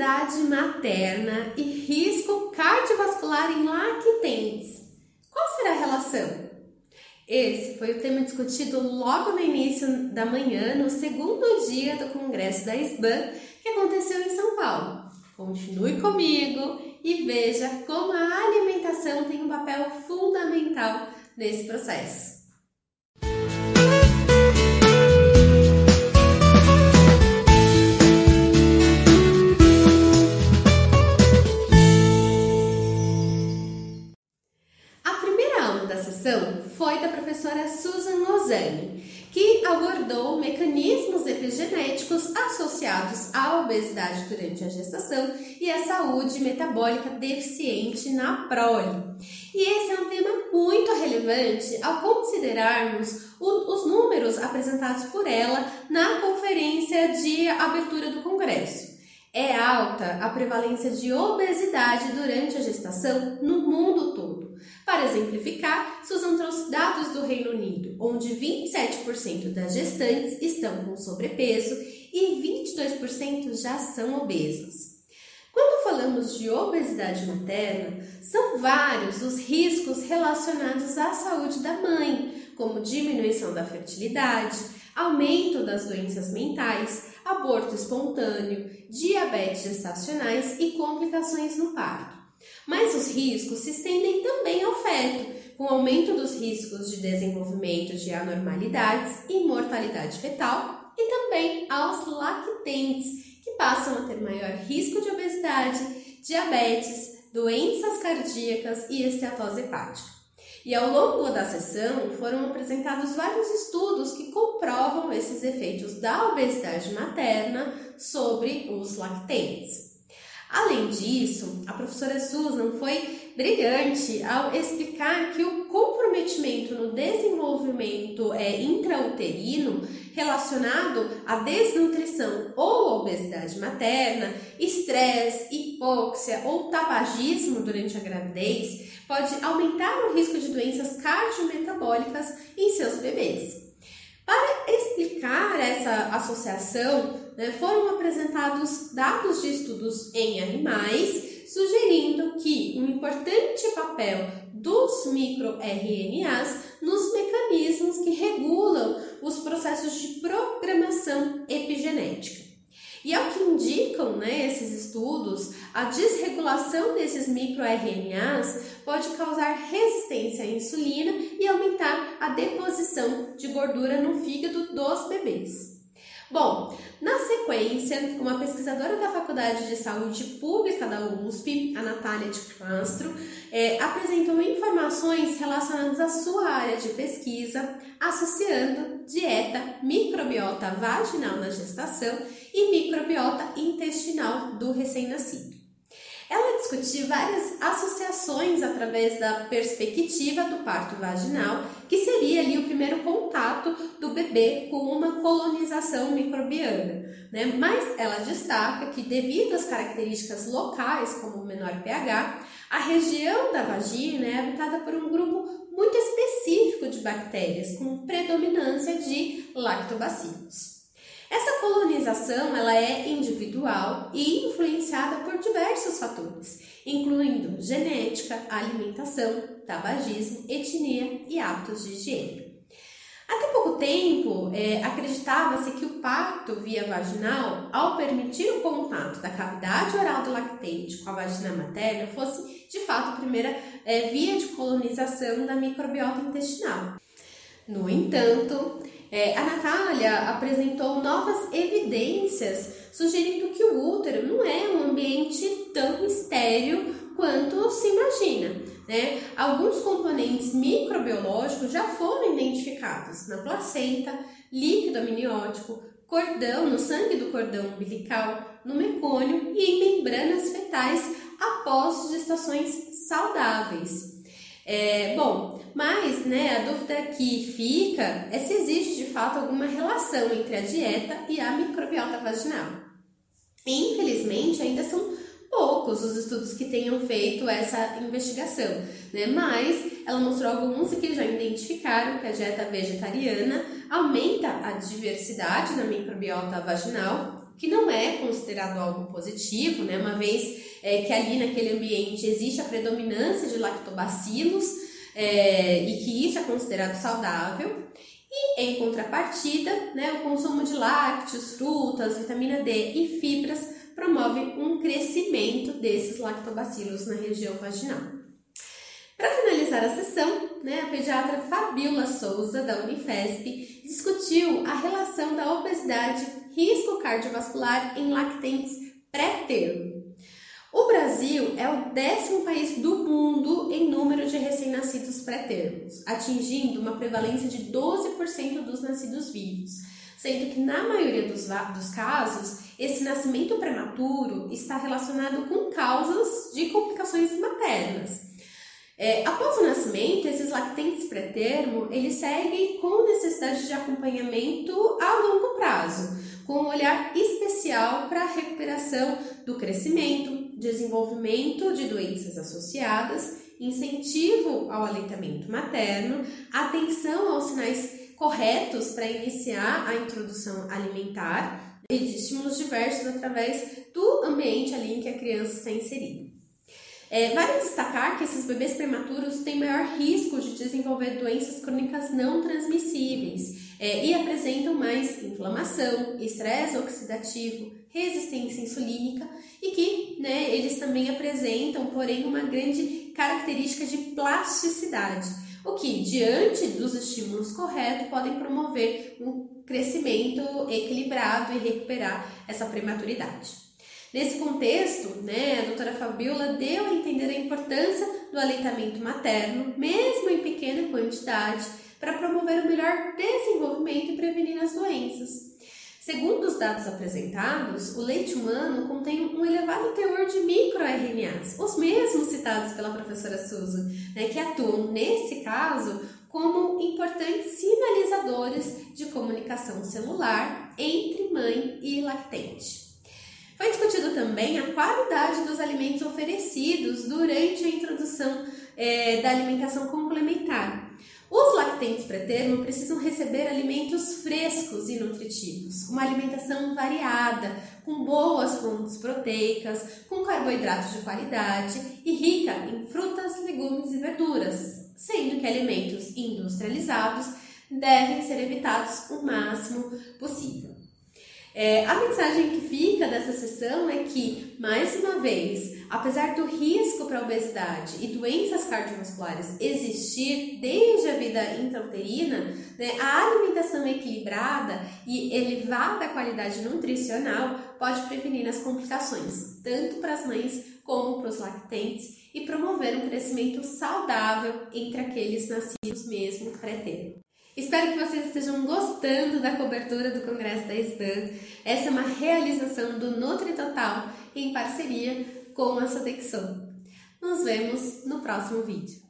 Obesidade materna e risco cardiovascular em lactentes. Qual será a relação? Esse foi o tema discutido logo no início da manhã, no segundo dia do Congresso da SBAN, que aconteceu em São Paulo. Continue comigo e veja como a alimentação tem um papel fundamental nesse processo. Durante a gestação e à saúde metabólica deficiente na prole. E esse é um tema muito relevante ao considerarmos o, os números apresentados por ela na conferência de abertura do Congresso. É alta a prevalência de obesidade durante a gestação no mundo todo. Para exemplificar, Susan trouxe dados do Reino Unido, onde 27% das gestantes estão com sobrepeso e 22% já são obesas. Quando falamos de obesidade materna, são vários os riscos relacionados à saúde da mãe, como diminuição da fertilidade, aumento das doenças mentais, aborto espontâneo, diabetes gestacionais e complicações no parto. Mas os riscos se estendem também ao feto, com aumento dos riscos de desenvolvimento de anormalidades e mortalidade fetal, também aos lactentes, que passam a ter maior risco de obesidade, diabetes, doenças cardíacas e esteatose hepática. E ao longo da sessão foram apresentados vários estudos que comprovam esses efeitos da obesidade materna sobre os lactentes. Além disso, a professora Susan foi brilhante ao explicar que o comprometimento no desenvolvimento é, intrauterino relacionado à desnutrição ou obesidade materna, estresse, hipóxia ou tabagismo durante a gravidez pode aumentar o risco de doenças cardiometabólicas em seus bebês. Para explicar essa associação, né, foram apresentados dados de estudos em animais, sugerindo que um importante papel dos microRNAs nos mecanismos que regulam os processos de programação epigenética. E ao que indicam né, esses estudos, a desregulação desses microRNAs pode causar resistência à insulina e aumentar a deposição de gordura no fígado dos bebês. Bom, na sequência, uma pesquisadora da Faculdade de Saúde Pública da USP, a Natália de Castro, é, apresentou informações relacionadas à sua área de pesquisa, associando dieta, microbiota vaginal na gestação e microbiota intestinal do recém-nascido. Ela discutiu várias associações através da perspectiva do parto vaginal, que seria ali o primeiro contato do bebê com uma colonização microbiana. Né? Mas ela destaca que, devido às características locais, como o menor pH, a região da vagina é habitada por um grupo muito específico de bactérias, com predominância de lactobacilos. Essa colonização ela é individual e influenciada por diversos fatores, incluindo genética, alimentação, tabagismo, etnia e hábitos de higiene. Até pouco tempo, é, acreditava-se que o parto via vaginal, ao permitir o contato da cavidade oral do lactente com a vagina materna, fosse de fato a primeira é, via de colonização da microbiota intestinal. No entanto, é, a Natália apresentou novas evidências sugerindo que o útero não é um ambiente tão estéreo quanto se imagina. Né? Alguns componentes microbiológicos já foram identificados na placenta, líquido amniótico, cordão, no sangue do cordão umbilical, no mecônio e em membranas fetais após gestações saudáveis. É, bom, mas né, a dúvida que fica é se existe de fato alguma relação entre a dieta e a microbiota vaginal. Infelizmente, ainda são poucos os estudos que tenham feito essa investigação, né? Mas ela mostrou alguns que já identificaram que a dieta vegetariana aumenta a diversidade na microbiota vaginal, que não é considerado algo positivo, né? Uma vez é, que ali naquele ambiente existe a predominância de lactobacilos é, e que isso é considerado saudável. E em contrapartida, né, o consumo de lácteos, frutas, vitamina D e fibras promove um crescimento desses lactobacilos na região vaginal. Para finalizar a sessão, né, a pediatra Fabiola Souza, da Unifesp, discutiu a relação da obesidade risco cardiovascular em lactentes pré-termo. Brasil é o décimo país do mundo em número de recém-nascidos pré-termos, atingindo uma prevalência de 12% dos nascidos vivos, sendo que na maioria dos, dos casos, esse nascimento prematuro está relacionado com causas de complicações maternas. É, após o nascimento, esses lactentes pré-termo, eles seguem com necessidade de acompanhamento a longo prazo, com um olhar especial para a recuperação do crescimento, desenvolvimento de doenças associadas, incentivo ao aleitamento materno, atenção aos sinais corretos para iniciar a introdução alimentar e de estímulos diversos através do ambiente ali em que a criança está inserida. É, vale destacar que esses bebês prematuros têm maior risco de desenvolver doenças crônicas não transmissíveis é, e apresentam mais inflamação, estresse oxidativo, resistência insulínica e que né, eles também apresentam, porém, uma grande característica de plasticidade, o que, diante dos estímulos corretos, podem promover um crescimento equilibrado e recuperar essa prematuridade. Nesse contexto, né, a doutora Fabiola deu a entender a importância do aleitamento materno, mesmo em pequena quantidade, para promover o melhor desenvolvimento e prevenir as doenças. Segundo os dados apresentados, o leite humano contém um elevado teor de microRNAs, os mesmos citados pela professora Susan, né, que atuam, nesse caso, como importantes sinalizadores de comunicação celular entre mãe e lactente. Foi discutido também a qualidade dos alimentos oferecidos durante a introdução é, da alimentação complementar. Os lactentes pré-termo precisam receber alimentos frescos e nutritivos, uma alimentação variada, com boas fontes proteicas, com carboidratos de qualidade e rica em frutas, legumes e verduras, sendo que alimentos industrializados devem ser evitados o máximo possível. É, a mensagem que fica dessa sessão é que, mais uma vez, apesar do risco para obesidade e doenças cardiovasculares existir desde a vida intrauterina, né, a alimentação equilibrada e elevada qualidade nutricional pode prevenir as complicações, tanto para as mães como para os lactentes, e promover um crescimento saudável entre aqueles nascidos mesmo pré-termo. Espero que vocês estejam gostando da cobertura do Congresso da SBAN. Essa é uma realização do Nutri Total em parceria com a Sodexon. Nos vemos no próximo vídeo.